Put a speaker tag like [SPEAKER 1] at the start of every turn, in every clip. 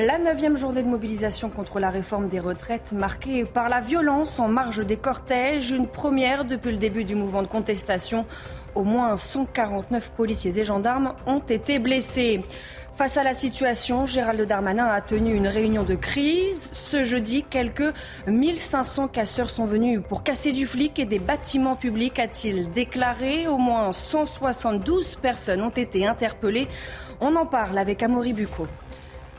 [SPEAKER 1] La neuvième journée de mobilisation contre la réforme des retraites marquée par la violence en marge des cortèges, une première depuis le début du mouvement de contestation. Au moins 149 policiers et gendarmes ont été blessés. Face à la situation, Gérald Darmanin a tenu une réunion de crise. Ce jeudi, quelques 1500 casseurs sont venus pour casser du flic et des bâtiments publics, a-t-il déclaré. Au moins 172 personnes ont été interpellées. On en parle avec Amaury Bucco.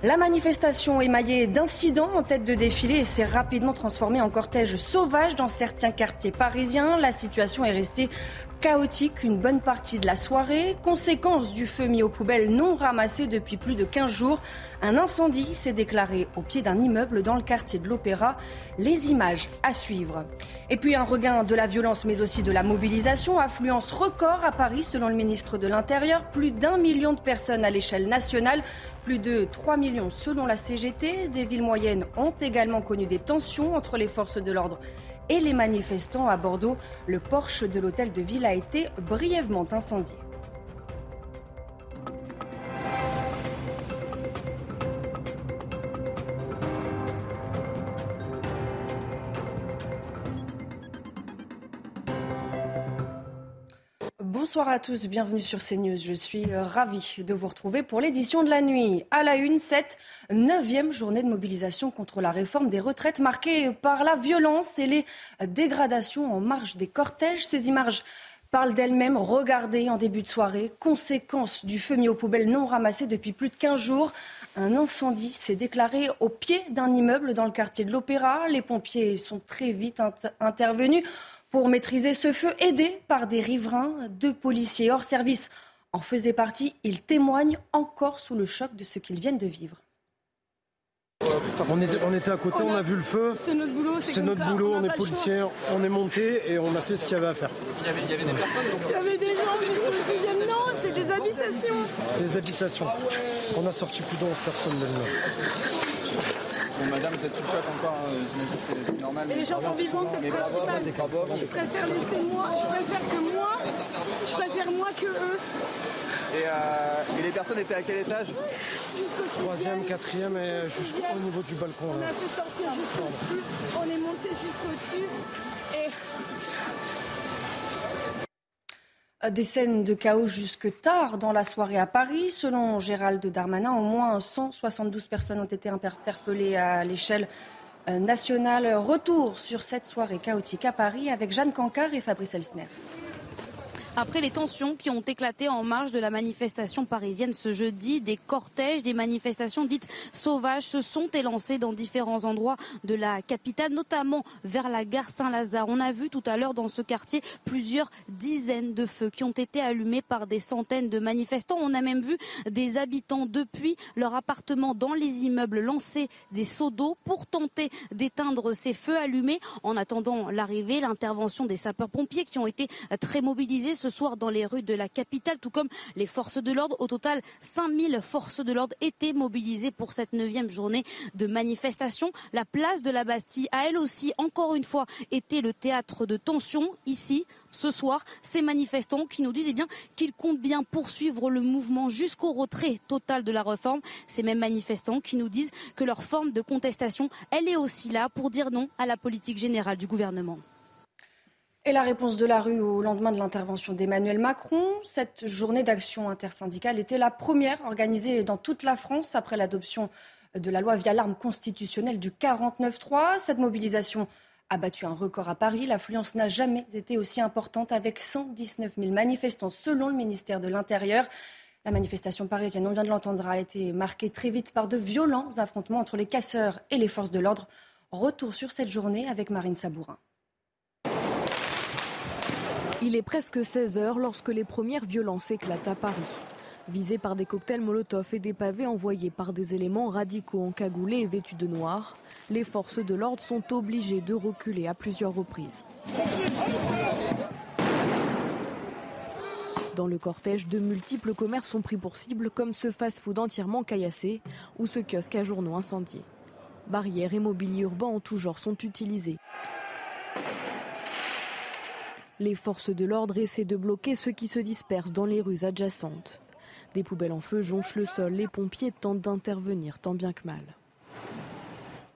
[SPEAKER 1] La manifestation émaillée d'incidents en tête de défilé s'est rapidement transformée en cortège sauvage dans certains quartiers parisiens. La situation est restée chaotique une bonne partie de la soirée. Conséquence du feu mis aux poubelles non ramassé depuis plus de 15 jours, un incendie s'est déclaré au pied d'un immeuble dans le quartier de l'Opéra. Les images à suivre. Et puis un regain de la violence mais aussi de la mobilisation. Affluence record à Paris selon le ministre de l'Intérieur. Plus d'un million de personnes à l'échelle nationale. Plus de 3 millions selon la CGT. Des villes moyennes ont également connu des tensions entre les forces de l'ordre et les manifestants à Bordeaux. Le porche de l'hôtel de ville a été brièvement incendié. Bonsoir à tous, bienvenue sur CNews. Je suis euh, ravie de vous retrouver pour l'édition de la nuit. À la une, cette neuvième journée de mobilisation contre la réforme des retraites marquée par la violence et les dégradations en marge des cortèges. Ces images parlent d'elles-mêmes. Regardez en début de soirée, conséquence du feu mis aux poubelles non ramassé depuis plus de 15 jours. Un incendie s'est déclaré au pied d'un immeuble dans le quartier de l'Opéra. Les pompiers sont très vite intervenus pour maîtriser ce feu, aidé par des riverains, deux policiers hors service en faisaient partie. Ils témoignent encore sous le choc de ce qu'ils viennent de vivre.
[SPEAKER 2] On, était à côté, on a, vu le feu.
[SPEAKER 3] C'est notre boulot.
[SPEAKER 2] C'est notre boulot, on, est policiers, on est monté et on a fait ce qu'il y avait à faire.
[SPEAKER 4] Il y avait, des personnes
[SPEAKER 3] Il y avait des gens jusqu'au 6 Non, c'est des habitations.
[SPEAKER 2] C'est des habitations. On a sorti plus de 11 personnes de
[SPEAKER 4] Bon, madame, vous êtes sous le choc encore, hein, j'imagine que c'est normal.
[SPEAKER 3] Et les gens sont vivants, c'est le principal. Je préfère laisser moi, je préfère que moi, je préfère moi que eux.
[SPEAKER 4] Et, euh, et, les personnes étaient à quel étage?
[SPEAKER 3] Jusqu'au
[SPEAKER 2] troisième, quatrième et jusqu'au niveau du balcon.
[SPEAKER 3] On a fait sortir jusqu'au-dessus, on est monté jusqu'au-dessus
[SPEAKER 1] des scènes de chaos jusque tard dans la soirée à Paris. Selon Gérald Darmanin, au moins 172 personnes ont été interpellées à l'échelle euh, nationale. Retour sur cette soirée chaotique à Paris avec Jeanne Cancard et Fabrice Elsner.
[SPEAKER 5] Après les tensions qui ont éclaté en marge de la manifestation parisienne ce jeudi, des cortèges, des manifestations dites sauvages se sont élancés dans différents endroits de la capitale, notamment vers la gare Saint-Lazare. On a vu tout à l'heure dans ce quartier plusieurs dizaines de feux qui ont été allumés par des centaines de manifestants. On a même vu des habitants depuis leur appartement dans les immeubles lancer des seaux d'eau pour tenter d'éteindre ces feux allumés en attendant l'arrivée, l'intervention des sapeurs-pompiers qui ont été très mobilisés soir dans les rues de la capitale, tout comme les forces de l'ordre. Au total, 5000 forces de l'ordre étaient mobilisées pour cette neuvième journée de manifestation. La place de la Bastille a elle aussi, encore une fois, été le théâtre de tensions ici, ce soir. Ces manifestants qui nous disent eh bien qu'ils comptent bien poursuivre le mouvement jusqu'au retrait total de la réforme. Ces mêmes manifestants qui nous disent que leur forme de contestation, elle est aussi là pour dire non à la politique générale du gouvernement.
[SPEAKER 1] Et la réponse de la rue au lendemain de l'intervention d'Emmanuel Macron, cette journée d'action intersyndicale était la première organisée dans toute la France après l'adoption de la loi via l'arme constitutionnelle du 49-3. Cette mobilisation a battu un record à Paris. L'affluence n'a jamais été aussi importante avec 119 000 manifestants selon le ministère de l'Intérieur. La manifestation parisienne, on vient de l'entendre, a été marquée très vite par de violents affrontements entre les casseurs et les forces de l'ordre. Retour sur cette journée avec Marine Sabourin.
[SPEAKER 6] Il est presque 16 heures lorsque les premières violences éclatent à Paris. Visés par des cocktails Molotov et des pavés envoyés par des éléments radicaux encagoulés et vêtus de noir, les forces de l'ordre sont obligées de reculer à plusieurs reprises. Dans le cortège, de multiples commerces sont pris pour cible, comme ce fast-food entièrement caillassé ou ce kiosque à journaux incendié. Barrières et mobilier urbain en tout genre sont utilisés. Les forces de l'ordre essaient de bloquer ceux qui se dispersent dans les rues adjacentes. Des poubelles en feu jonchent le sol. Les pompiers tentent d'intervenir tant bien que mal.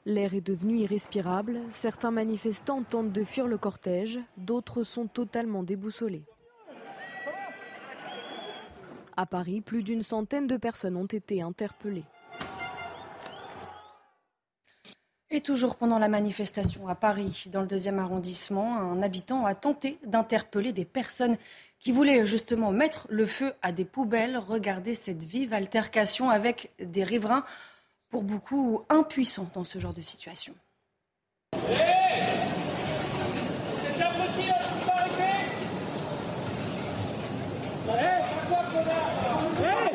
[SPEAKER 6] L'air est devenu irrespirable. Certains manifestants tentent de fuir le cortège. D'autres sont totalement déboussolés. À Paris, plus d'une centaine de personnes ont été interpellées.
[SPEAKER 1] Et toujours pendant la manifestation à Paris, dans le deuxième arrondissement, un habitant a tenté d'interpeller des personnes qui voulaient justement mettre le feu à des poubelles. Regardez cette vive altercation avec des riverains, pour beaucoup impuissants dans ce genre de situation. Un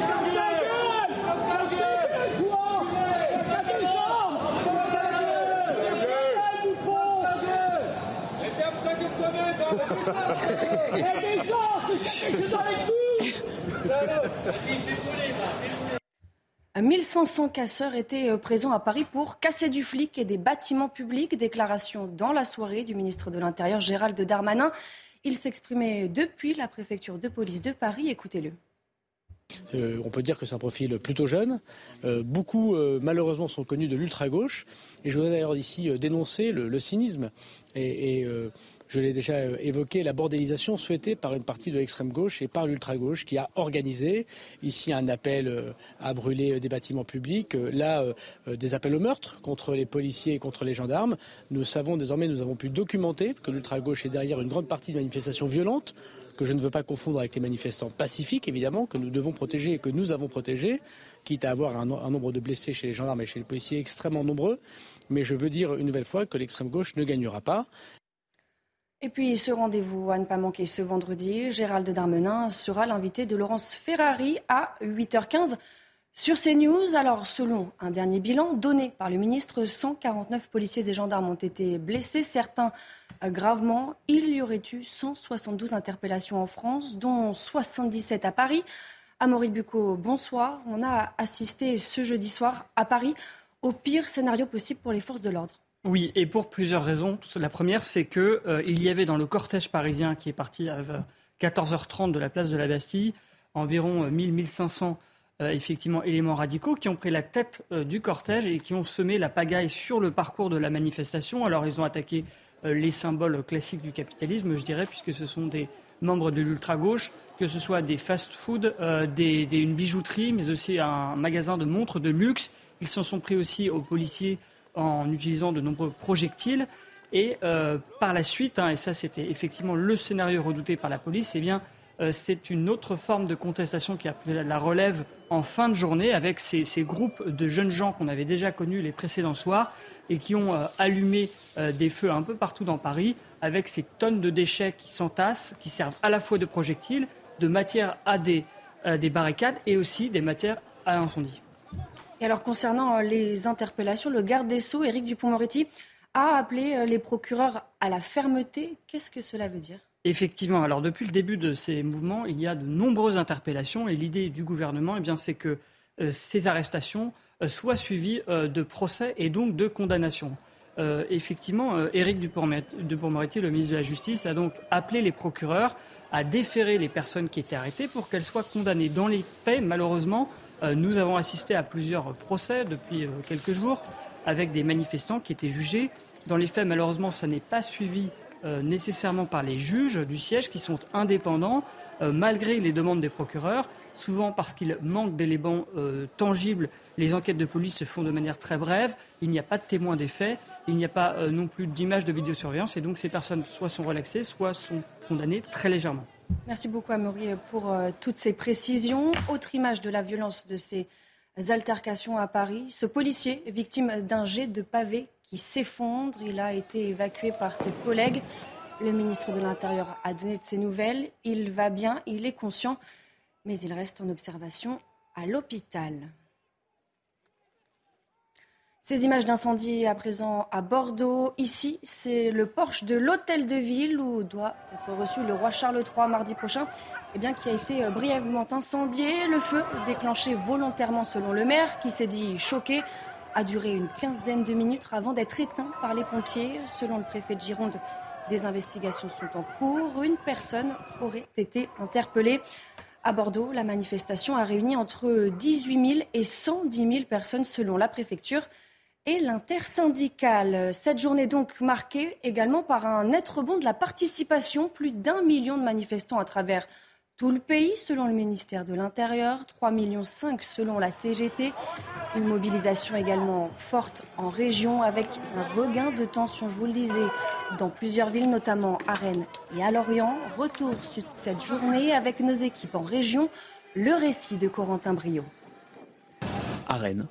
[SPEAKER 1] 1500 casseurs étaient euh, présents à Paris pour casser du flic et des bâtiments publics. Déclaration dans la soirée du ministre de l'Intérieur Gérald Darmanin. Il s'exprimait depuis la préfecture de police de Paris. Écoutez-le.
[SPEAKER 7] Euh, on peut dire que c'est un profil plutôt jeune. Euh, beaucoup, malheureusement, sont connus de l'ultra-gauche. Et je voudrais d'ailleurs ici dénoncer le, cynisme et, je l'ai déjà euh, évoqué, la bordélisation souhaitée par une partie de l'extrême gauche et par l'ultra-gauche qui a organisé ici un appel euh, à brûler euh, des bâtiments publics, là des appels au meurtre contre les policiers et contre les gendarmes. Nous savons désormais, nous avons pu documenter que l'ultra-gauche est derrière une grande partie de manifestations violentes que je ne veux pas confondre avec les manifestants pacifiques, évidemment, que nous devons protéger et que nous avons protégés, quitte à avoir un, nombre de blessés chez les gendarmes et chez les policiers extrêmement nombreux. Mais je veux dire une nouvelle fois que l'extrême gauche ne gagnera pas.
[SPEAKER 1] Et puis ce rendez-vous à ne pas manquer ce vendredi, Gérald Darmenin sera l'invité de Laurence Ferrari à 8h15 sur CNews. Alors selon un dernier bilan donné par le ministre, 149 policiers et gendarmes ont été blessés, certains gravement. Il y aurait eu 172 interpellations en France, dont 77 à Paris. Amaury Bucco, bonsoir. On a assisté ce jeudi soir à Paris au pire scénario possible pour les forces de l'ordre.
[SPEAKER 8] Oui, et pour plusieurs raisons. La première, c'est qu'il euh, y avait dans le cortège parisien qui est parti à 14h30 de la place de la Bastille environ 1000-1500 euh, euh, effectivement éléments radicaux qui ont pris la tête du cortège et qui ont semé la pagaille sur le parcours de la manifestation. Alors ils ont attaqué les symboles classiques du capitalisme, je dirais, puisque ce sont des membres de l'ultra-gauche, que ce soit des fast-food, une bijouterie, mais aussi un magasin de montres de luxe. Ils s'en sont pris aussi aux policiers en utilisant de nombreux projectiles. Et euh, par la suite, hein, et ça c'était effectivement le scénario redouté par la police, eh bien euh, c'est une autre forme de contestation qui a la relève en fin de journée avec ces, groupes de jeunes gens qu'on avait déjà connus les précédents soirs et qui ont euh, allumé des feux un peu partout dans Paris avec ces tonnes de déchets qui s'entassent, qui servent à la fois de projectiles, de matière à des, des barricades et aussi des matières à incendie.
[SPEAKER 1] Et alors concernant euh, les interpellations, le garde des Sceaux, Éric Dupont-Moretti, a appelé euh, les procureurs à la fermeté. Qu'est-ce que cela veut dire?
[SPEAKER 8] Effectivement, alors depuis le début de ces mouvements, il y a de nombreuses interpellations et l'idée du gouvernement, eh c'est que euh, ces arrestations soient suivies de procès et donc de condamnations. effectivement, Éric Dupont-Moretti, le ministre de la Justice, a donc appelé les procureurs à déférer les personnes qui étaient arrêtées pour qu'elles soient condamnées. Dans les faits, malheureusement, nous avons assisté à plusieurs procès depuis euh, quelques jours avec des manifestants qui étaient jugés. Dans les faits, malheureusement, ça n'est pas suivi euh, nécessairement par les juges du siège qui sont indépendants malgré les demandes des procureurs, souvent parce qu'il manque d'éléments tangibles. Les enquêtes de police se font de manière très brève, il n'y a pas de témoins des faits, il n'y a pas non plus d'images de vidéosurveillance et donc ces personnes soit sont relaxées, soit sont condamnées très légèrement.
[SPEAKER 1] Merci beaucoup, Amaury, pour euh, toutes ces précisions. Autre image de la violence de ces altercations à Paris. Ce policier, victime d'un jet de pavé qui s'effondre, il a été évacué par ses collègues. Le ministre de l'Intérieur a donné de ses nouvelles. Il va bien, il est conscient, mais il reste en observation à l'hôpital. Ces images d'incendie à présent à Bordeaux. Ici, c'est le porche de l'hôtel de ville où doit être reçu le roi Charles III mardi prochain, eh bien, qui a été euh, brièvement incendié. Le feu, déclenché volontairement selon le maire, qui s'est dit choqué, a duré une quinzaine de minutes avant d'être éteint par les pompiers. Selon le préfet de Gironde, des investigations sont en cours. Une personne aurait été interpellée. À Bordeaux, la manifestation a réuni entre 18 000 et 110 000 personnes selon la préfecture et l'intersyndicale. Cette journée donc marquée également par un net rebond de la participation, plus d'un million de manifestants à travers tout le pays, selon le ministère de l'Intérieur, 3,5 millions selon la CGT. Une mobilisation également forte en région avec un regain de tension, je vous le disais, dans plusieurs villes, notamment à Rennes et à Lorient. Retour sur cette journée avec nos équipes en région. Le récit de Corentin Brio.
[SPEAKER 9] À Rennes,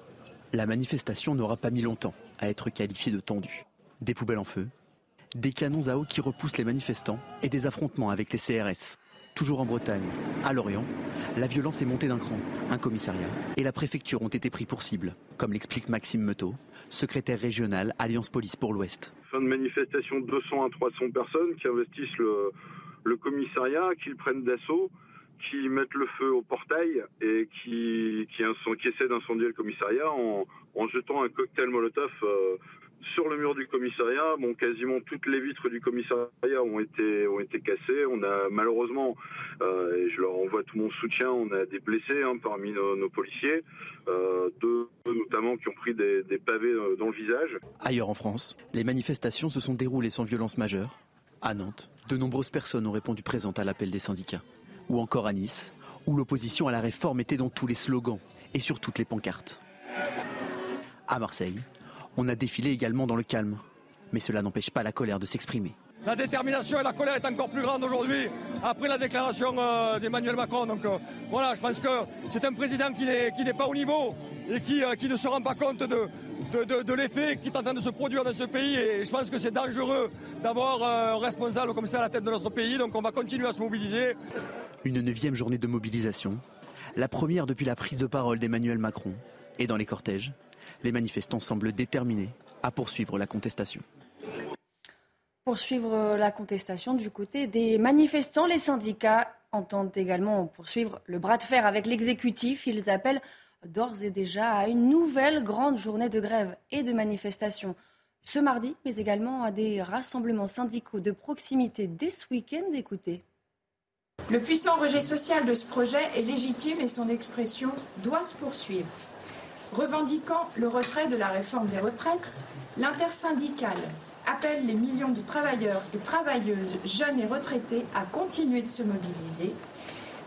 [SPEAKER 9] la manifestation n'aura pas mis longtemps à être qualifiée de tendue. Des poubelles en feu, des canons à eau qui repoussent les manifestants et des affrontements avec les CRS. Toujours en Bretagne, à Lorient, la violence est montée d'un cran. Un commissariat et la préfecture ont été pris pour cible, comme l'explique Maxime Meteau, secrétaire régional Alliance Police pour l'Ouest.
[SPEAKER 10] Fin de manifestation, 200 à 300 personnes qui investissent le, commissariat, qui le prennent d'assaut qui mettent le feu au portail et qui, essaient d'incendier le commissariat en, jetant un cocktail Molotov euh, sur le mur du commissariat. Bon, quasiment toutes les vitres du commissariat ont été, ont été cassées. On a malheureusement, euh, et je leur envoie tout mon soutien, on a des blessés hein, parmi nos, policiers, euh, deux notamment qui ont pris des, pavés dans le visage.
[SPEAKER 9] Ailleurs en France, les manifestations se sont déroulées sans violence majeure. À Nantes, de nombreuses personnes ont répondu présentes à l'appel des syndicats ou encore à Nice, où l'opposition à la réforme était dans tous les slogans et sur toutes les pancartes. À Marseille, on a défilé également dans le calme, mais cela n'empêche pas la colère de s'exprimer.
[SPEAKER 11] La détermination et la colère est encore plus grande aujourd'hui après la déclaration euh, d'Emmanuel Macron. Donc euh, voilà, je pense que c'est un président qui n'est pas au niveau et qui, euh, qui, ne se rend pas compte de, de l'effet qui est en train de se produire dans ce pays. Et je pense que c'est dangereux d'avoir un responsable comme ça à la tête de notre pays. Donc on va continuer à se mobiliser.
[SPEAKER 9] Une neuvième journée de mobilisation, la première depuis la prise de parole d'Emmanuel Macron. Et dans les cortèges, les manifestants semblent déterminés à poursuivre la contestation.
[SPEAKER 1] Poursuivre la contestation du côté des manifestants, les syndicats entendent également poursuivre le bras de fer avec l'exécutif. Ils appellent d'ores et déjà à une nouvelle grande journée de grève et de manifestation ce mardi, mais également à des rassemblements syndicaux de proximité dès ce week-end. Écoutez.
[SPEAKER 12] Le puissant rejet social de ce projet est légitime et son expression doit se poursuivre. Revendiquant le retrait de la réforme des retraites, l'intersyndicale appelle les millions de travailleurs et travailleuses, jeunes et retraités, à continuer de se mobiliser.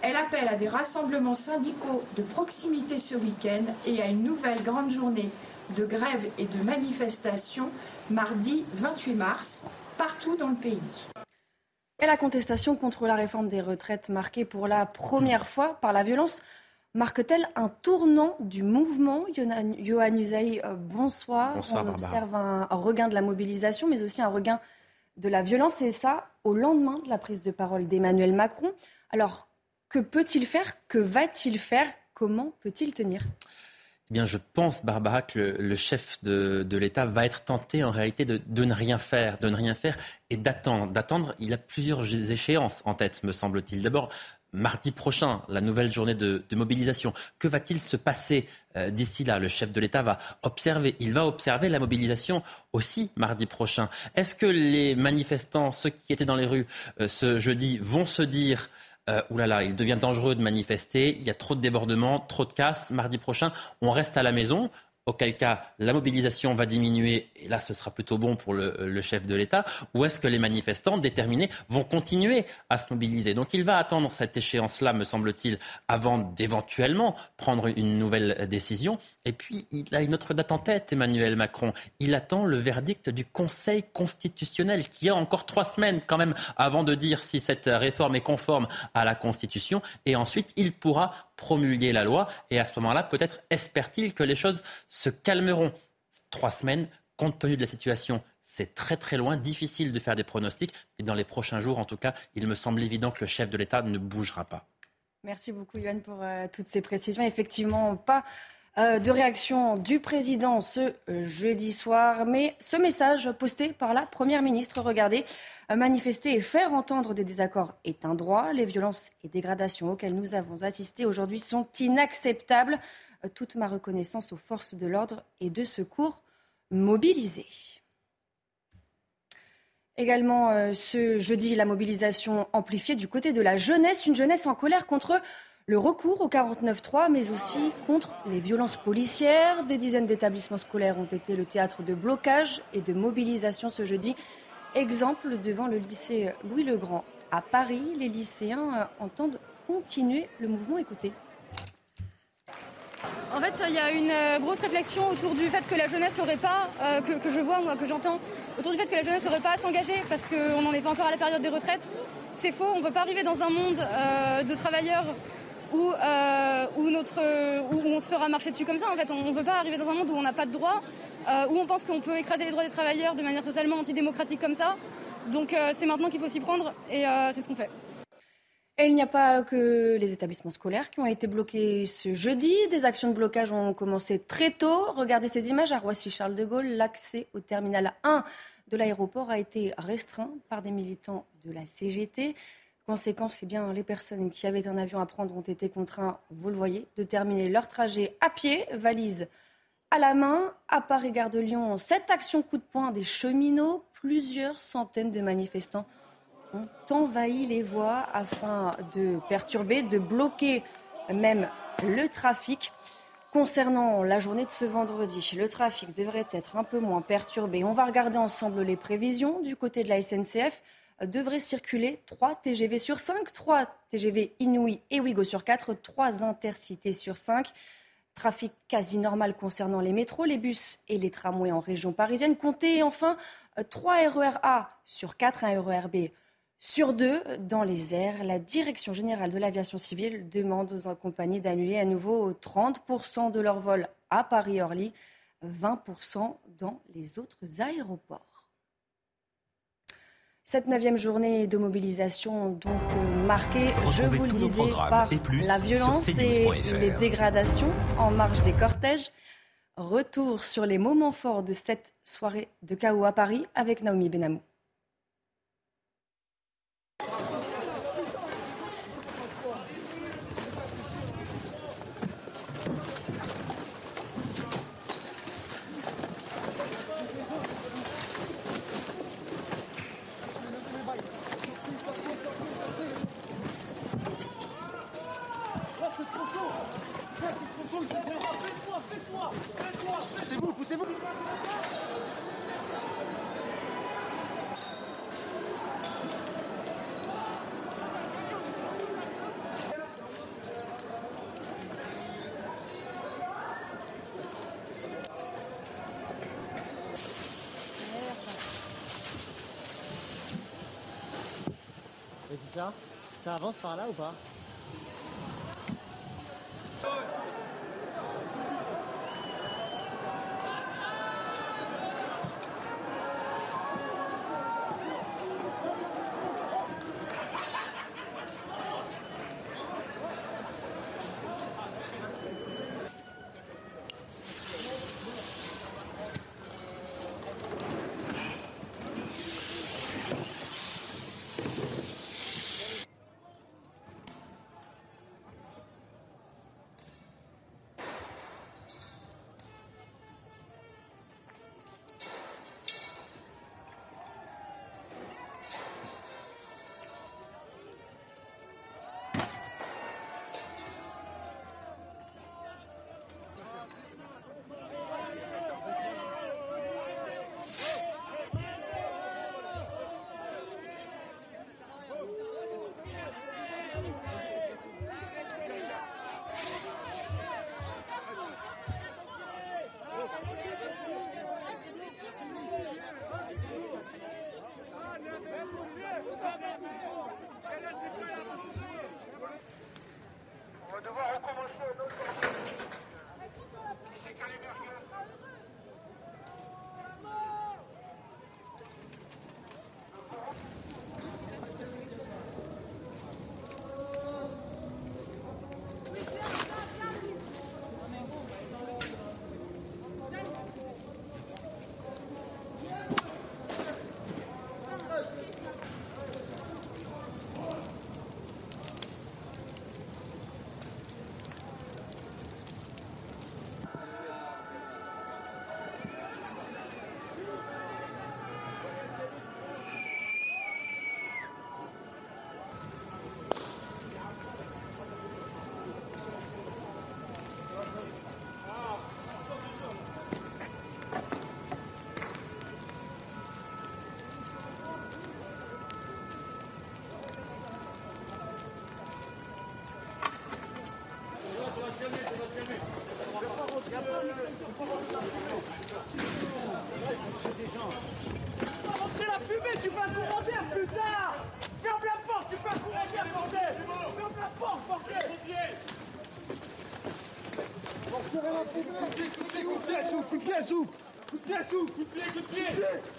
[SPEAKER 12] Elle appelle à des rassemblements syndicaux de proximité ce week-end et à une nouvelle grande journée de grève et de manifestation mardi 28 mars partout dans le pays.
[SPEAKER 1] Et la contestation contre la réforme des retraites marquée pour la première fois par la violence marque-t-elle un tournant du mouvement Johan Usaï, euh, bonsoir.
[SPEAKER 13] bonsoir.
[SPEAKER 1] On observe un, un, regain de la mobilisation, mais aussi un regain de la violence, et ça au lendemain de la prise de parole d'Emmanuel Macron. Alors, que peut-il faire? Que va-t-il faire? Comment peut-il tenir?
[SPEAKER 13] Eh bien, je pense, Barbara, que le, chef de, l'État va être tenté en réalité de, ne rien faire, de ne rien faire et d'attendre. Il a plusieurs échéances en tête, me semble-t-il. D'abord, mardi prochain, la nouvelle journée de, de mobilisation. Que va-t-il se passer euh, d'ici là? Le chef de l'État va observer. Il va observer la mobilisation aussi mardi prochain. Est-ce que les manifestants, ceux qui étaient dans les rues euh, ce jeudi, vont se dire euh, oulala, il devient dangereux de manifester, il y a trop de débordements, trop de casse. Mardi prochain, on reste à la maison auquel cas la mobilisation va diminuer, et là ce sera plutôt bon pour le, chef de l'État, ou est-ce que les manifestants déterminés vont continuer à se mobiliser? Donc il va attendre cette échéance-là, me semble-t-il, avant d'éventuellement prendre une nouvelle décision. Et puis il a une autre date en tête, Emmanuel Macron. Il attend le verdict du Conseil constitutionnel, qui a encore trois semaines quand même avant de dire si cette réforme est conforme à la Constitution, et ensuite il pourra promulguer la loi. Et à ce moment-là, peut-être espère-t-il que les choses se calmeront. Trois semaines, compte tenu de la situation, c'est très très loin, difficile de faire des pronostics. Et dans les prochains jours, en tout cas, il me semble évident que le chef de l'État ne bougera pas.
[SPEAKER 1] Merci beaucoup, Yann, pour euh, toutes ces précisions. Effectivement, pas de réaction du président ce euh, jeudi soir, mais ce message posté par la Première ministre, regardez, manifester et faire entendre des désaccords est un droit. Les violences et dégradations auxquelles nous avons assisté aujourd'hui sont inacceptables. Euh, toute ma reconnaissance aux forces de l'ordre et de secours mobilisées. Également euh, ce jeudi, la mobilisation amplifiée du côté de la jeunesse, une jeunesse en colère contre le recours au 49.3, mais aussi contre les violences policières. Des dizaines d'établissements scolaires ont été le théâtre de blocage et de mobilisation ce jeudi. Exemple devant le lycée Louis-le-Grand à Paris, les lycéens entendent continuer le mouvement. Écoutez.
[SPEAKER 14] En fait, il y a une euh, grosse réflexion autour du fait que la jeunesse n'aurait pas, euh, que, je vois, moi, que j'entends, autour du fait que la jeunesse n'aurait pas à s'engager parce qu'on n'en est pas encore à la période des retraites. C'est faux, on ne veut pas arriver dans un monde euh, de travailleurs où, où, on se fera marcher dessus comme ça. En fait, on ne veut pas arriver dans un monde où on n'a pas de droits, où on pense qu'on peut écraser les droits des travailleurs de manière totalement antidémocratique comme ça. Donc c'est maintenant qu'il faut s'y prendre et c'est ce qu'on fait.
[SPEAKER 1] Et il n'y a pas que les établissements scolaires qui ont été bloqués ce jeudi. Des actions de blocage ont commencé très tôt. Regardez ces images à Roissy-Charles de Gaulle. L'accès au terminal 1 de l'aéroport a été restreint par des militants de la CGT. Conséquence, c'est bien les personnes qui avaient un avion à prendre ont été contraints, vous le voyez, de terminer leur trajet à pied, valise à la main. À Paris-Gare de Lyon, cette action coup de poing des cheminots, plusieurs centaines de manifestants ont envahi les voies afin de perturber, de bloquer même le trafic. Concernant la journée de ce vendredi, le trafic devrait être un peu moins perturbé. On va regarder ensemble les prévisions. Du côté de la SNCF, devrait circuler 3 TGV sur 5, 3 TGV Inouï et Ouigo sur 4, 3 intercités sur 5. Trafic quasi normal concernant les métros, les bus et les tramways en région parisienne. Comptez enfin 3 RER A sur 4, un RER B sur deux, dans les airs, la Direction générale de l'aviation civile demande aux compagnies d'annuler à nouveau 30% de leurs vols à Paris-Orly, 20% dans les autres aéroports. Cette neuvième journée de mobilisation donc euh, marquée, je vous le disais, par la violence et les dégradations en marge des cortèges. Retour sur les moments forts de cette soirée de chaos à Paris avec Naomi Benamou.
[SPEAKER 15] Ça avance par là ou pas?
[SPEAKER 16] Coup de pied, coup de pied, coup de pied, coup de pied, coup de pied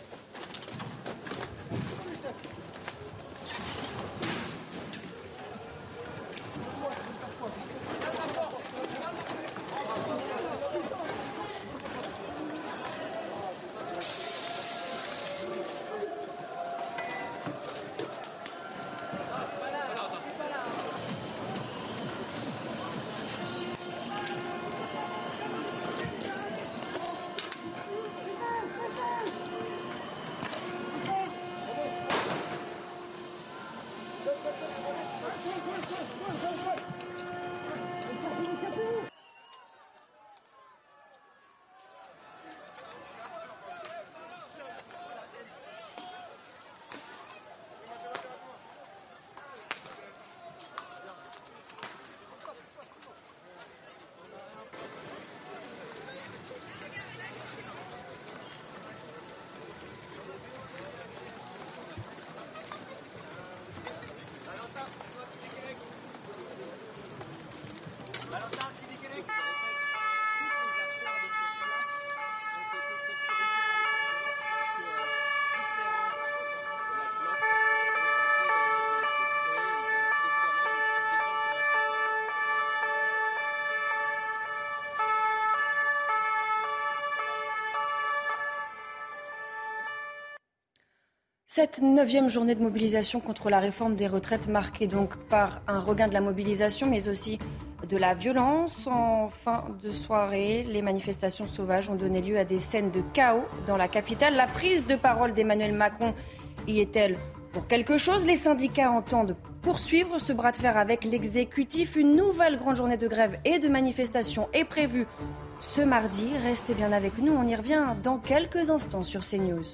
[SPEAKER 1] Cette neuvième journée de mobilisation contre la réforme des retraites marquée donc par un regain de la mobilisation mais aussi de la violence. En fin de soirée, les manifestations sauvages ont donné lieu à des scènes de chaos dans la capitale. La prise de parole d'Emmanuel Macron y est-elle pour quelque chose? Les syndicats entendent poursuivre ce bras de fer avec l'exécutif. Une nouvelle grande journée de grève et de manifestation est prévue ce mardi. Restez bien avec nous, on y revient dans quelques instants sur CNews.